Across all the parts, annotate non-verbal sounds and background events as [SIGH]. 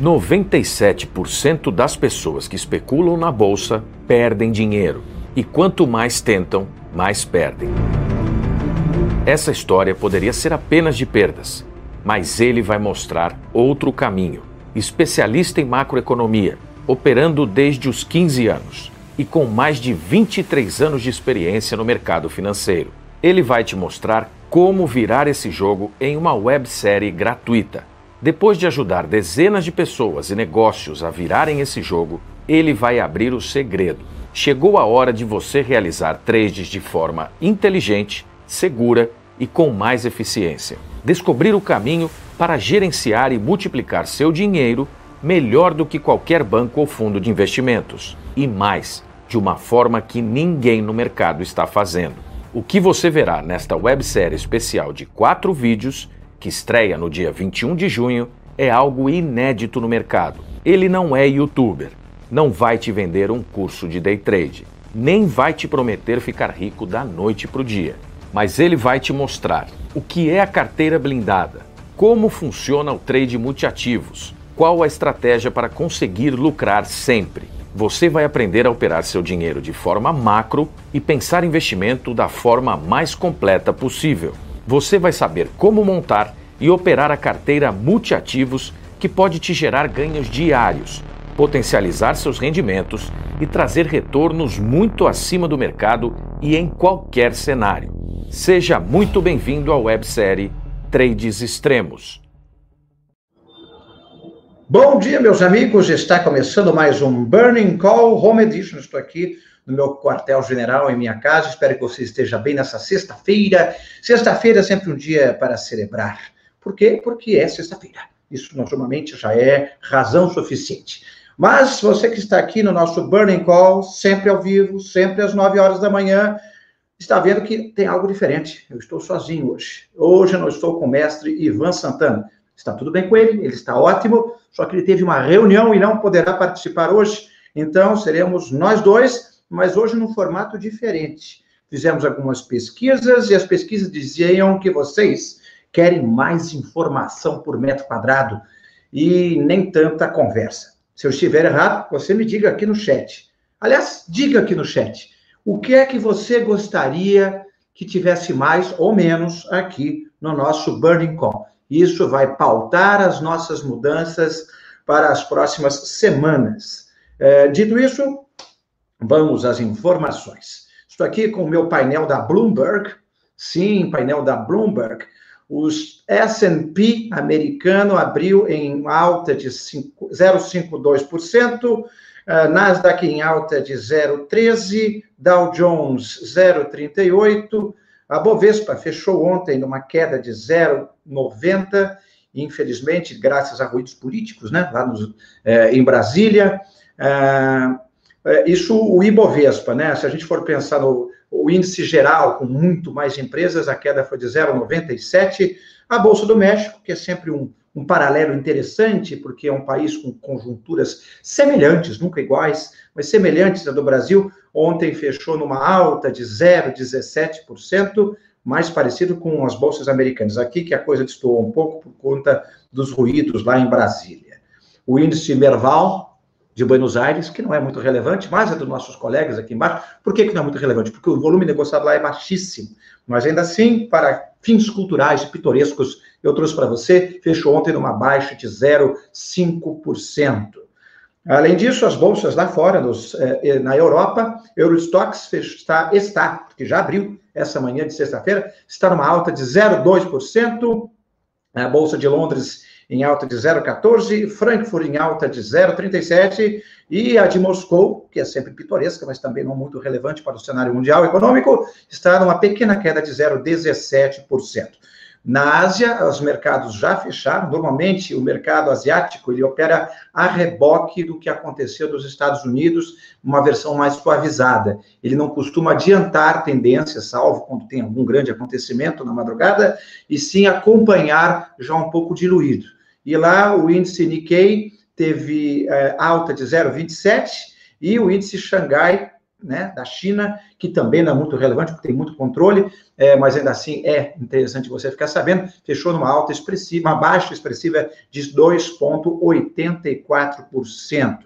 97% das pessoas que especulam na bolsa perdem dinheiro. E quanto mais tentam, mais perdem. Essa história poderia ser apenas de perdas, mas ele vai mostrar outro caminho. Especialista em macroeconomia, operando desde os 15 anos e com mais de 23 anos de experiência no mercado financeiro. Ele vai te mostrar como virar esse jogo em uma websérie gratuita. Depois de ajudar dezenas de pessoas e negócios a virarem esse jogo, ele vai abrir o segredo. Chegou a hora de você realizar trades de forma inteligente, segura e com mais eficiência. Descobrir o caminho para gerenciar e multiplicar seu dinheiro melhor do que qualquer banco ou fundo de investimentos. E mais, de uma forma que ninguém no mercado está fazendo. O que você verá nesta websérie especial de quatro vídeos, que estreia no dia 21 de junho, é algo inédito no mercado. Ele não é youtuber, não vai te vender um curso de day trade, nem vai te prometer ficar rico da noite para o dia. Mas ele vai te mostrar o que é a carteira blindada, como funciona o trade multiativos, qual a estratégia para conseguir lucrar sempre você vai aprender a operar seu dinheiro de forma macro e pensar investimento da forma mais completa possível. Você vai saber como montar e operar a carteira multiativos que pode te gerar ganhos diários, potencializar seus rendimentos e trazer retornos muito acima do mercado e em qualquer cenário. Seja muito bem-vindo à websérie Trades Extremos. Bom dia, meus amigos. Está começando mais um Burning Call Home Edition. Estou aqui no meu quartel-general em minha casa. Espero que você esteja bem nessa sexta-feira. Sexta-feira é sempre um dia para celebrar. Por quê? Porque é sexta-feira. Isso normalmente já é razão suficiente. Mas você que está aqui no nosso Burning Call, sempre ao vivo, sempre às 9 horas da manhã, está vendo que tem algo diferente. Eu estou sozinho hoje. Hoje eu não estou com o mestre Ivan Santana. Está tudo bem com ele, ele está ótimo, só que ele teve uma reunião e não poderá participar hoje. Então, seremos nós dois, mas hoje num formato diferente. Fizemos algumas pesquisas e as pesquisas diziam que vocês querem mais informação por metro quadrado e nem tanta conversa. Se eu estiver errado, você me diga aqui no chat. Aliás, diga aqui no chat. O que é que você gostaria que tivesse mais ou menos aqui no nosso Burning Call? Isso vai pautar as nossas mudanças para as próximas semanas. É, dito isso, vamos às informações. Estou aqui com o meu painel da Bloomberg. Sim, painel da Bloomberg. Os S&P americano abriu em alta de 0,52%, é, Nasdaq em alta de 0,13%, Dow Jones 0,38%, a Bovespa fechou ontem numa queda de 0,90, infelizmente, graças a ruídos políticos, né, lá nos, é, em Brasília. É, isso, o Ibovespa, né, se a gente for pensar no índice geral, com muito mais empresas, a queda foi de 0,97. A Bolsa do México, que é sempre um, um paralelo interessante, porque é um país com conjunturas semelhantes, nunca iguais, mas semelhantes à do Brasil, ontem fechou numa alta de 0,17%, mais parecido com as bolsas americanas. Aqui que a coisa destoou um pouco por conta dos ruídos lá em Brasília. O índice Merval de Buenos Aires, que não é muito relevante, mas é dos nossos colegas aqui embaixo. Por que, que não é muito relevante? Porque o volume negociado lá é baixíssimo. Mas ainda assim, para fins culturais pitorescos, eu trouxe para você, fechou ontem numa baixa de 0,5%. Além disso, as bolsas lá fora, nos, eh, na Europa, Eurostox está, está, porque já abriu essa manhã de sexta-feira, está numa alta de 0,2%, a Bolsa de Londres em alta de 0,14%, Frankfurt em alta de 0,37%, e a de Moscou, que é sempre pitoresca, mas também não muito relevante para o cenário mundial econômico, está numa pequena queda de 0,17%. Na Ásia, os mercados já fecharam. Normalmente, o mercado asiático ele opera a reboque do que aconteceu nos Estados Unidos, uma versão mais suavizada. Ele não costuma adiantar tendências, salvo quando tem algum grande acontecimento na madrugada, e sim acompanhar já um pouco diluído. E lá, o índice Nikkei teve é, alta de 0,27 e o índice Xangai né, da China, que também não é muito relevante, porque tem muito controle, é, mas ainda assim é interessante você ficar sabendo, fechou numa alta expressiva, uma baixa expressiva de 2,84%.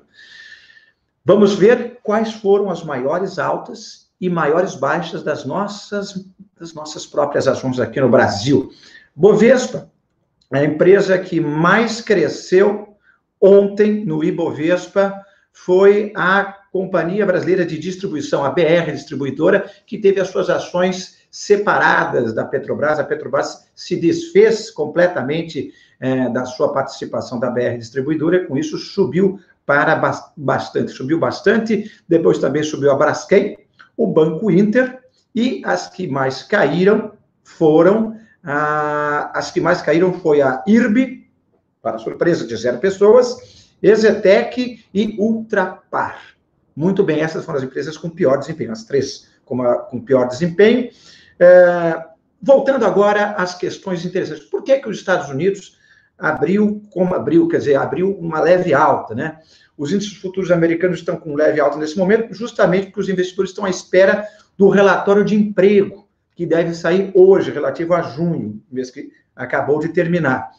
Vamos ver quais foram as maiores altas e maiores baixas das nossas, das nossas próprias ações aqui no Brasil. Bovespa, a empresa que mais cresceu ontem no Ibovespa foi a Companhia Brasileira de Distribuição, a BR Distribuidora, que teve as suas ações separadas da Petrobras. A Petrobras se desfez completamente é, da sua participação da BR Distribuidora, com isso subiu para bastante, subiu bastante. Depois também subiu a Braskem, o Banco Inter, e as que mais caíram foram ah, as que mais caíram foi a IRB, para surpresa de zero pessoas, Exetec e Ultrapar. Muito bem, essas foram as empresas com pior desempenho, as três com, a, com pior desempenho. É, voltando agora às questões interessantes. Por que, que os Estados Unidos abriu como abriu, quer dizer, abriu uma leve alta, né? Os índices futuros americanos estão com leve alta nesse momento, justamente porque os investidores estão à espera do relatório de emprego, que deve sair hoje, relativo a junho, mês que acabou de terminar.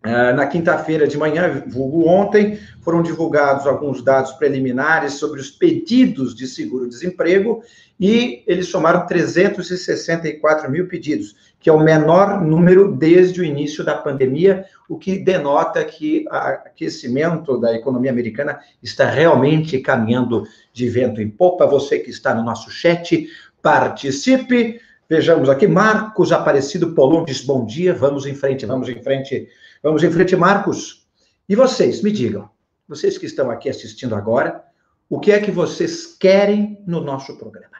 Ah, na quinta-feira de manhã, vulgo ontem, foram divulgados alguns dados preliminares sobre os pedidos de seguro-desemprego e eles somaram 364 mil pedidos, que é o menor número desde o início da pandemia, o que denota que o aquecimento da economia americana está realmente caminhando de vento em popa. Você que está no nosso chat, participe. Vejamos aqui, Marcos Aparecido Polon diz bom dia, vamos em frente, vamos em frente Vamos em frente, Marcos. E vocês, me digam, vocês que estão aqui assistindo agora, o que é que vocês querem no nosso programa?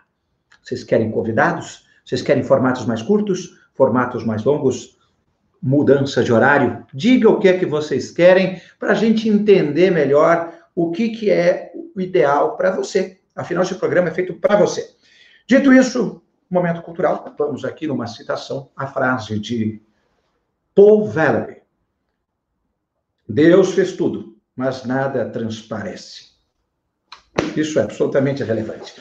Vocês querem convidados? Vocês querem formatos mais curtos? Formatos mais longos? Mudança de horário? Diga o que é que vocês querem para a gente entender melhor o que, que é o ideal para você. Afinal, esse programa é feito para você. Dito isso, momento cultural, vamos aqui numa citação, a frase de Paul Valery. Deus fez tudo, mas nada transparece. Isso é absolutamente relevante.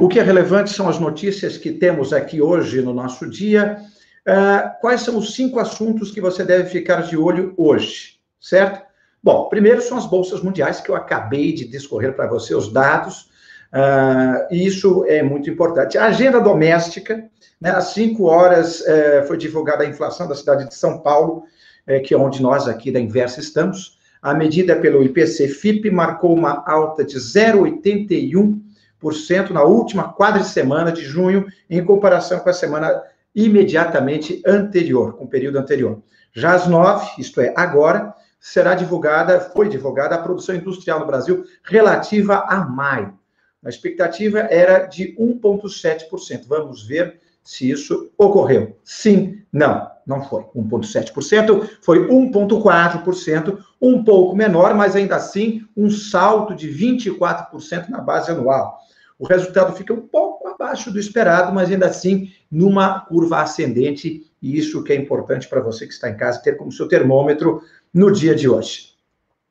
O que é relevante são as notícias que temos aqui hoje no nosso dia. Uh, quais são os cinco assuntos que você deve ficar de olho hoje, certo? Bom, primeiro são as bolsas mundiais, que eu acabei de discorrer para você os dados, uh, e isso é muito importante. A agenda doméstica, né, às 5 horas uh, foi divulgada a inflação da cidade de São Paulo, é, que é onde nós aqui da Inversa estamos. A medida pelo IPC FIP marcou uma alta de 0,81% na última quadricemana de junho, em comparação com a semana imediatamente anterior, com o período anterior. Já às nove, isto é, agora, será divulgada, foi divulgada a produção industrial no Brasil relativa a maio. A expectativa era de 1,7%. Vamos ver se isso ocorreu. Sim, não, não foi 1,7%, foi 1,4%, um pouco menor, mas ainda assim um salto de 24% na base anual. O resultado fica um pouco abaixo do esperado, mas ainda assim numa curva ascendente, e isso que é importante para você que está em casa ter como seu termômetro no dia de hoje.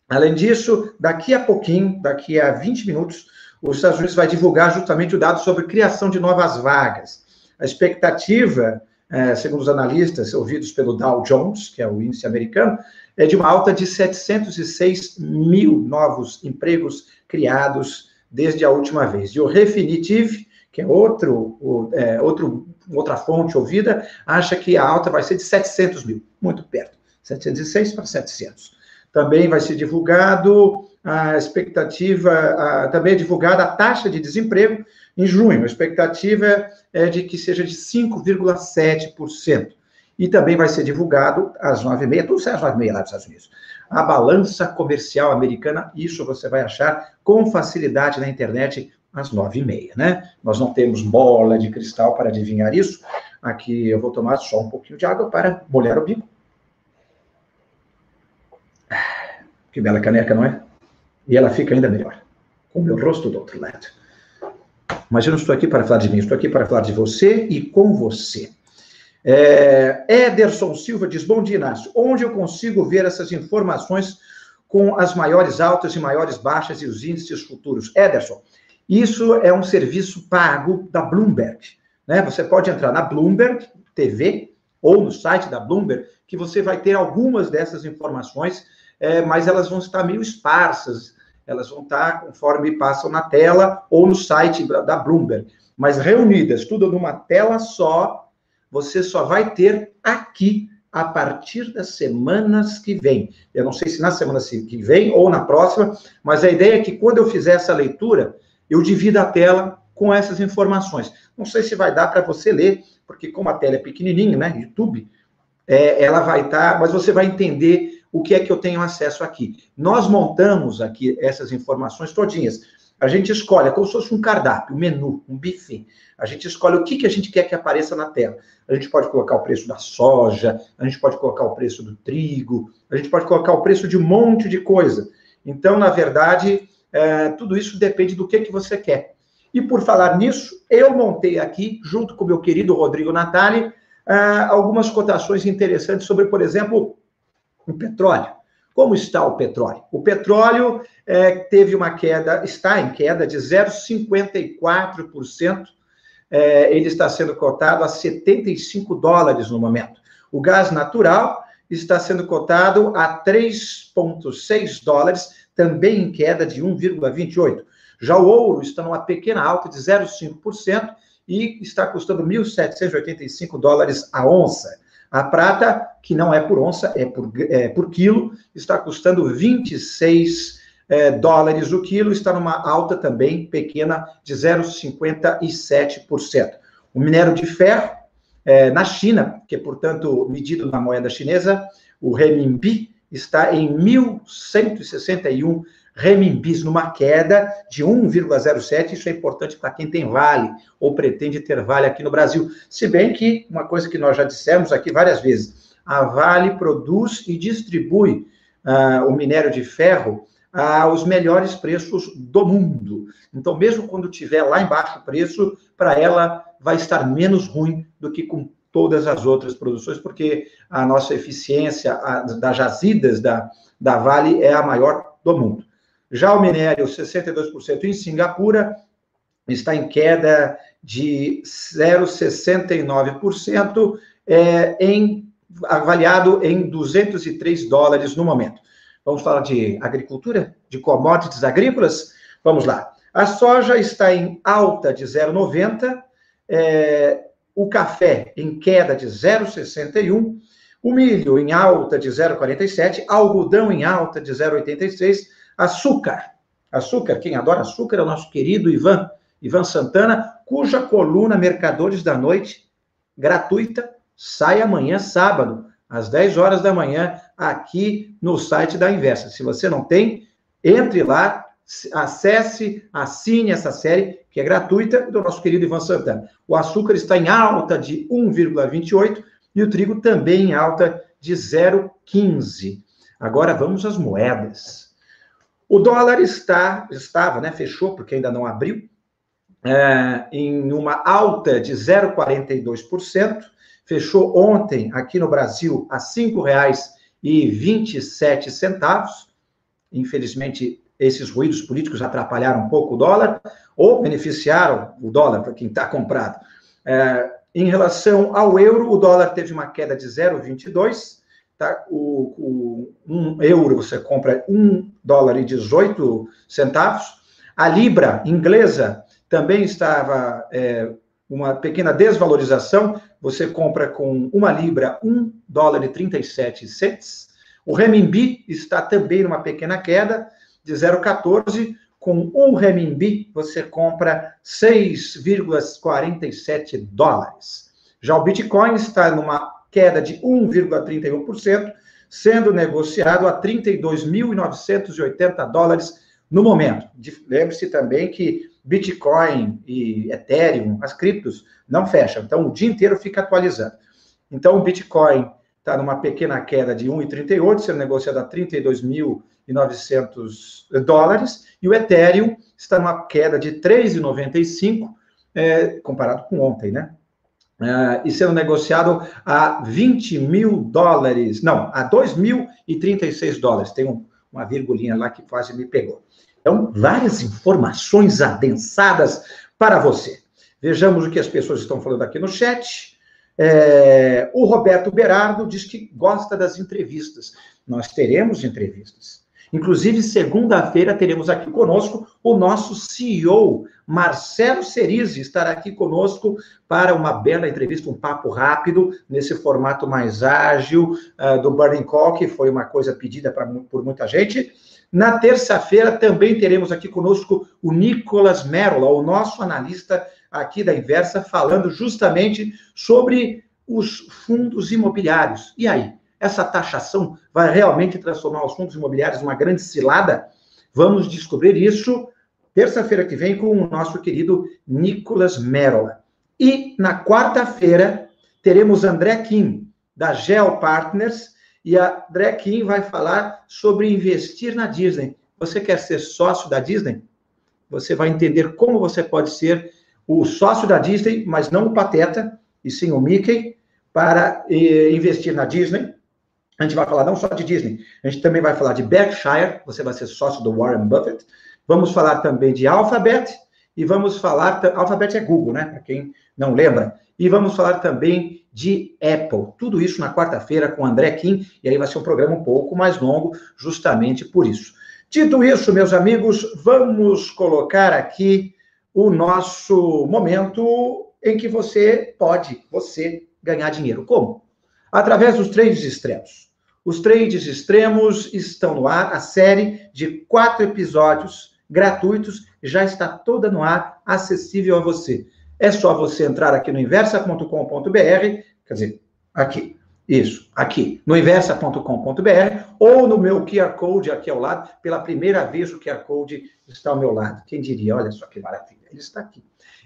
Além disso, daqui a pouquinho, daqui a 20 minutos, os Estados Unidos vai divulgar justamente o dado sobre criação de novas vagas. A expectativa, é, segundo os analistas ouvidos pelo Dow Jones, que é o índice americano, é de uma alta de 706 mil novos empregos criados desde a última vez. E o Refinitiv, que é, outro, é, outro, outra fonte ouvida, acha que a alta vai ser de 700 mil, muito perto, 706 para 700. Também vai ser divulgado a expectativa, também é divulgada a taxa de desemprego em junho. A expectativa é de que seja de 5,7%. E também vai ser divulgado às 9h30, tudo sai às 9h30 lá dos Estados Unidos. A balança comercial americana, isso você vai achar com facilidade na internet às 9h30, né? Nós não temos bola de cristal para adivinhar isso. Aqui eu vou tomar só um pouquinho de água para molhar o bico. Que bela caneca, não é? E ela fica ainda melhor, com o meu rosto do outro lado. Mas eu não estou aqui para falar de mim, estou aqui para falar de você e com você. É, Ederson Silva diz: Bom dia, Inácio. Onde eu consigo ver essas informações com as maiores altas e maiores baixas e os índices futuros? Ederson, Isso é um serviço pago da Bloomberg. Né? Você pode entrar na Bloomberg TV ou no site da Bloomberg, que você vai ter algumas dessas informações, é, mas elas vão estar meio esparsas, elas vão estar conforme passam na tela ou no site da Bloomberg. Mas reunidas, tudo numa tela só, você só vai ter aqui a partir das semanas que vem. Eu não sei se na semana que vem ou na próxima, mas a ideia é que quando eu fizer essa leitura, eu divido a tela com essas informações. Não sei se vai dar para você ler, porque como a tela é pequenininha, né, YouTube, é, ela vai estar, tá, mas você vai entender o que é que eu tenho acesso aqui. Nós montamos aqui essas informações todinhas. A gente escolhe, é como se fosse um cardápio, um menu, um buffet. A gente escolhe o que, que a gente quer que apareça na tela. A gente pode colocar o preço da soja, a gente pode colocar o preço do trigo, a gente pode colocar o preço de um monte de coisa. Então, na verdade, é, tudo isso depende do que, que você quer. E por falar nisso, eu montei aqui, junto com o meu querido Rodrigo Natali, é, algumas cotações interessantes sobre, por exemplo, o petróleo. Como está o petróleo? O petróleo é, teve uma queda, está em queda de 0,54%. É, ele está sendo cotado a 75 dólares no momento. O gás natural está sendo cotado a 3,6 dólares, também em queda de 1,28. Já o ouro está numa pequena alta de 0,5% e está custando 1.785 dólares a onça. A prata, que não é por onça, é por, é por quilo, está custando 26 é, dólares o quilo, está numa alta também pequena de 0,57%. O minério de ferro, é, na China, que é, portanto, medido na moeda chinesa, o renminbi, está em 1.161 renminbis, numa queda de 1,07. Isso é importante para quem tem vale ou pretende ter vale aqui no Brasil. Se bem que, uma coisa que nós já dissemos aqui várias vezes, a Vale produz e distribui uh, o minério de ferro aos melhores preços do mundo. Então, mesmo quando tiver lá embaixo o preço, para ela vai estar menos ruim do que com todas as outras produções, porque a nossa eficiência das jazidas da, da Vale é a maior do mundo. Já o minério, 62% em Singapura, está em queda de 0,69%, é, em, avaliado em 203 dólares no momento. Vamos falar de agricultura, de commodities agrícolas? Vamos lá. A soja está em alta de 0,90, é, o café em queda de 0,61, o milho em alta de 0,47, algodão em alta de 0,86, Açúcar. Açúcar, quem adora açúcar é o nosso querido Ivan, Ivan Santana, cuja coluna Mercadores da Noite, gratuita, sai amanhã, sábado, às 10 horas da manhã, aqui no site da Inversa. Se você não tem, entre lá, acesse, assine essa série, que é gratuita, do nosso querido Ivan Santana. O açúcar está em alta de 1,28 e o trigo também em alta de 0,15. Agora vamos às moedas. O dólar está, estava, né, fechou, porque ainda não abriu, é, em uma alta de 0,42%, fechou ontem aqui no Brasil a R$ 5,27. Infelizmente, esses ruídos políticos atrapalharam um pouco o dólar, ou beneficiaram o dólar para quem está comprado. É, em relação ao euro, o dólar teve uma queda de 0,22%, Tá? O, o, um euro você compra um dólar e 18 centavos. A libra inglesa também estava é, uma pequena desvalorização. Você compra com uma libra um dólar e 37 cents. O renminbi está também numa pequena queda de 0,14. Com um renminbi, você compra 6,47 dólares. Já o Bitcoin está numa queda de 1,31%, sendo negociado a 32.980 dólares no momento. Lembre-se também que Bitcoin e Ethereum, as criptos, não fecham. Então, o dia inteiro fica atualizando. Então, o Bitcoin está numa pequena queda de 1,38, sendo negociado a 32.900 dólares, e o Ethereum está numa queda de 3,95, é, comparado com ontem, né? Uh, e sendo negociado a 20 mil dólares, não, a 2.036 dólares. Tem um, uma virgulinha lá que quase me pegou. Então, várias informações adensadas para você. Vejamos o que as pessoas estão falando aqui no chat. É, o Roberto Berardo diz que gosta das entrevistas. Nós teremos entrevistas. Inclusive, segunda-feira teremos aqui conosco o nosso CEO, Marcelo Cerise, estará aqui conosco para uma bela entrevista, um papo rápido, nesse formato mais ágil uh, do Burning Call, que foi uma coisa pedida pra, por muita gente. Na terça-feira também teremos aqui conosco o Nicolas Merola, o nosso analista aqui da Inversa, falando justamente sobre os fundos imobiliários. E aí? essa taxação vai realmente transformar os fundos imobiliários numa grande cilada? Vamos descobrir isso terça-feira que vem com o nosso querido Nicolas Merola. E na quarta-feira teremos André Kim, da Geo Partners, e a André Kim vai falar sobre investir na Disney. Você quer ser sócio da Disney? Você vai entender como você pode ser o sócio da Disney, mas não o Pateta, e sim o Mickey, para eh, investir na Disney. A gente vai falar não só de Disney, a gente também vai falar de Berkshire, você vai ser sócio do Warren Buffett. Vamos falar também de Alphabet e vamos falar. Alphabet é Google, né? Para quem não lembra. E vamos falar também de Apple. Tudo isso na quarta-feira com André Kim, e aí vai ser um programa um pouco mais longo, justamente por isso. Dito isso, meus amigos, vamos colocar aqui o nosso momento em que você pode, você, ganhar dinheiro. Como? através dos trades extremos. Os trades extremos estão no ar, a série de quatro episódios gratuitos já está toda no ar, acessível a você. É só você entrar aqui no inversa.com.br, quer dizer, aqui, isso, aqui, no inversa.com.br ou no meu QR Code aqui ao lado. Pela primeira vez o QR Code está ao meu lado. Quem diria? Olha só que maravilha, ele está aqui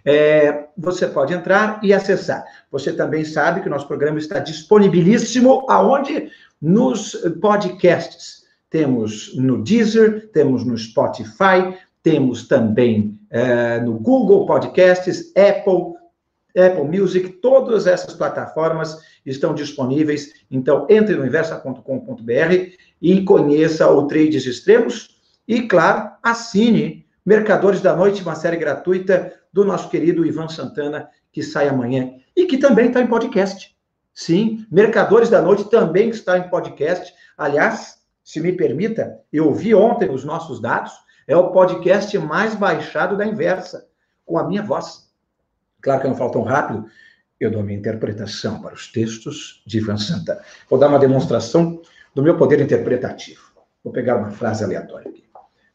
é, você pode entrar e acessar. Você também sabe que o nosso programa está disponibilíssimo aonde? Nos podcasts. Temos no Deezer, temos no Spotify, temos também é, no Google Podcasts, Apple, Apple Music, todas essas plataformas estão disponíveis. Então, entre no inversa.com.br e conheça o Trades Extremos. E, claro, assine Mercadores da Noite, uma série gratuita do nosso querido Ivan Santana, que sai amanhã e que também está em podcast. Sim, Mercadores da Noite também está em podcast. Aliás, se me permita, eu vi ontem os nossos dados, é o podcast mais baixado da Inversa, com a minha voz. Claro que eu não falo tão rápido, eu dou minha interpretação para os textos de Ivan Santana. Vou dar uma demonstração do meu poder interpretativo. Vou pegar uma frase aleatória aqui.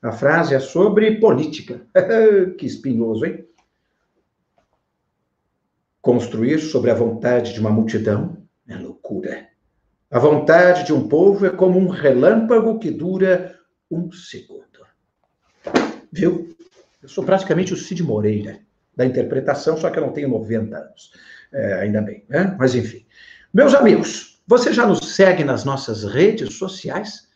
A frase é sobre política. [LAUGHS] que espinhoso, hein? Construir sobre a vontade de uma multidão é loucura. A vontade de um povo é como um relâmpago que dura um segundo. Viu? Eu sou praticamente o Cid Moreira da interpretação, só que eu não tenho 90 anos. É, ainda bem, né? Mas enfim. Meus amigos, você já nos segue nas nossas redes sociais?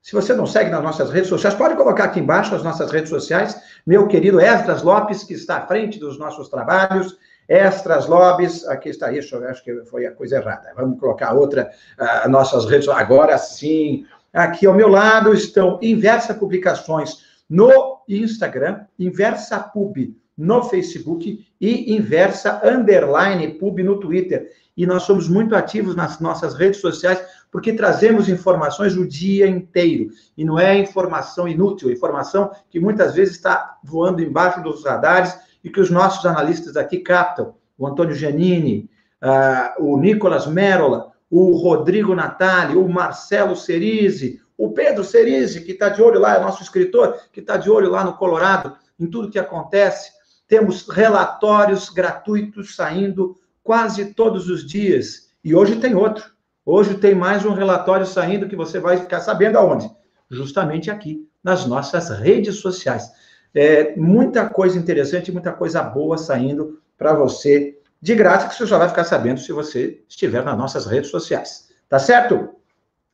Se você não segue nas nossas redes sociais, pode colocar aqui embaixo as nossas redes sociais. Meu querido Esdras Lopes, que está à frente dos nossos trabalhos, Extras Lobbies, aqui está isso, acho que foi a coisa errada. Vamos colocar outra, uh, nossas redes, agora sim. Aqui ao meu lado estão Inversa Publicações no Instagram, Inversa Pub no Facebook e Inversa Underline Pub no Twitter. E nós somos muito ativos nas nossas redes sociais, porque trazemos informações o dia inteiro. E não é informação inútil, informação que muitas vezes está voando embaixo dos radares e que os nossos analistas aqui captam, o Antônio Giannini, uh, o Nicolas Merola, o Rodrigo Natali, o Marcelo Cerise, o Pedro Cerise, que está de olho lá, é nosso escritor, que está de olho lá no Colorado, em tudo que acontece. Temos relatórios gratuitos saindo quase todos os dias. E hoje tem outro. Hoje tem mais um relatório saindo que você vai ficar sabendo aonde? Justamente aqui, nas nossas redes sociais. É, muita coisa interessante, muita coisa boa saindo para você de graça, que você só vai ficar sabendo se você estiver nas nossas redes sociais. Tá certo?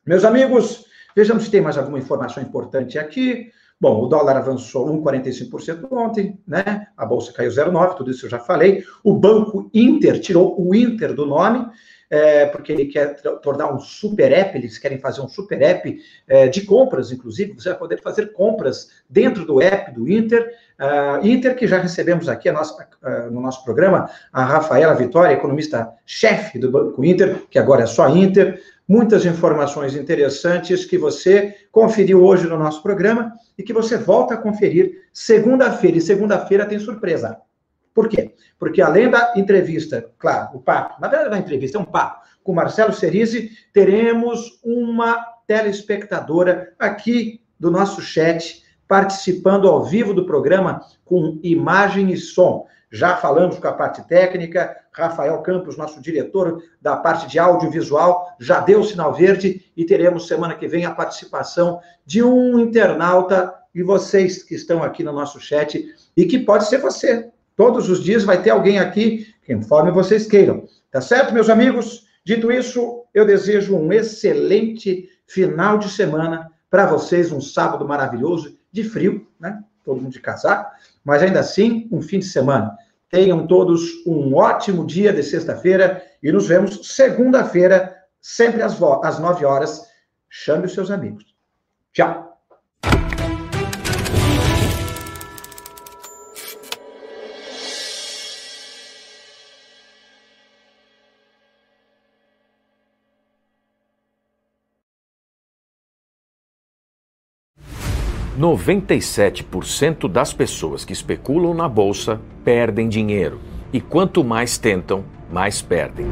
Meus amigos, vejamos se tem mais alguma informação importante aqui. Bom, o dólar avançou 1,45% ontem, né? A bolsa caiu 0,9%, tudo isso eu já falei. O Banco Inter tirou o Inter do nome. É, porque ele quer tornar um super app, eles querem fazer um super app é, de compras, inclusive, você vai poder fazer compras dentro do app do Inter, uh, Inter que já recebemos aqui nossa, uh, no nosso programa, a Rafaela Vitória, economista-chefe do Banco Inter, que agora é só Inter, muitas informações interessantes que você conferiu hoje no nosso programa e que você volta a conferir segunda-feira. E segunda-feira tem surpresa. Por quê? Porque além da entrevista, claro, o papo, na verdade não é entrevista, é um papo, com Marcelo Cerise, teremos uma telespectadora aqui do nosso chat, participando ao vivo do programa com imagem e som. Já falamos com a parte técnica, Rafael Campos, nosso diretor da parte de audiovisual, já deu o sinal verde e teremos semana que vem a participação de um internauta e vocês que estão aqui no nosso chat e que pode ser você. Todos os dias vai ter alguém aqui, conforme vocês queiram. Tá certo, meus amigos? Dito isso, eu desejo um excelente final de semana para vocês, um sábado maravilhoso, de frio, né? Todo mundo de casaco, mas ainda assim, um fim de semana. Tenham todos um ótimo dia de sexta-feira e nos vemos segunda-feira, sempre às, às 9 horas. Chame os seus amigos. Tchau. 97% das pessoas que especulam na bolsa perdem dinheiro. E quanto mais tentam, mais perdem.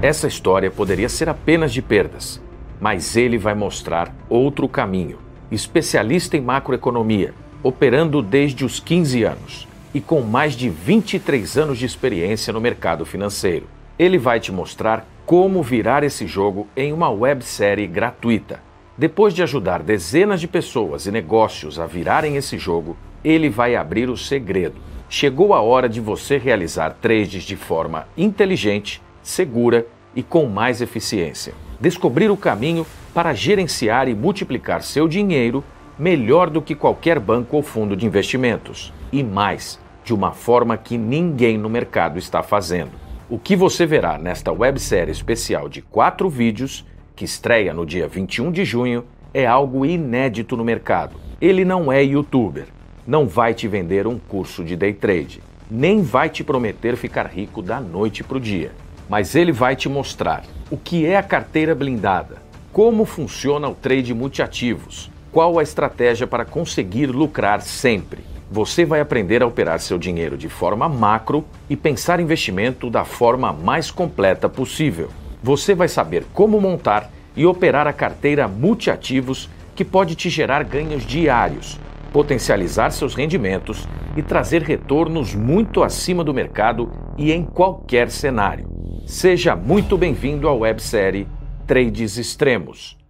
Essa história poderia ser apenas de perdas, mas ele vai mostrar outro caminho. Especialista em macroeconomia, operando desde os 15 anos e com mais de 23 anos de experiência no mercado financeiro. Ele vai te mostrar como virar esse jogo em uma websérie gratuita depois de ajudar dezenas de pessoas e negócios a virarem esse jogo, ele vai abrir o segredo. Chegou a hora de você realizar trades de forma inteligente, segura e com mais eficiência. Descobrir o caminho para gerenciar e multiplicar seu dinheiro melhor do que qualquer banco ou fundo de investimentos. E mais, de uma forma que ninguém no mercado está fazendo. O que você verá nesta websérie especial de quatro vídeos que estreia no dia 21 de junho, é algo inédito no mercado. Ele não é youtuber, não vai te vender um curso de day trade, nem vai te prometer ficar rico da noite para o dia. Mas ele vai te mostrar o que é a carteira blindada, como funciona o trade multiativos, qual a estratégia para conseguir lucrar sempre. Você vai aprender a operar seu dinheiro de forma macro e pensar investimento da forma mais completa possível você vai saber como montar e operar a carteira multiativos que pode te gerar ganhos diários, potencializar seus rendimentos e trazer retornos muito acima do mercado e em qualquer cenário. Seja muito bem-vindo à websérie Trades Extremos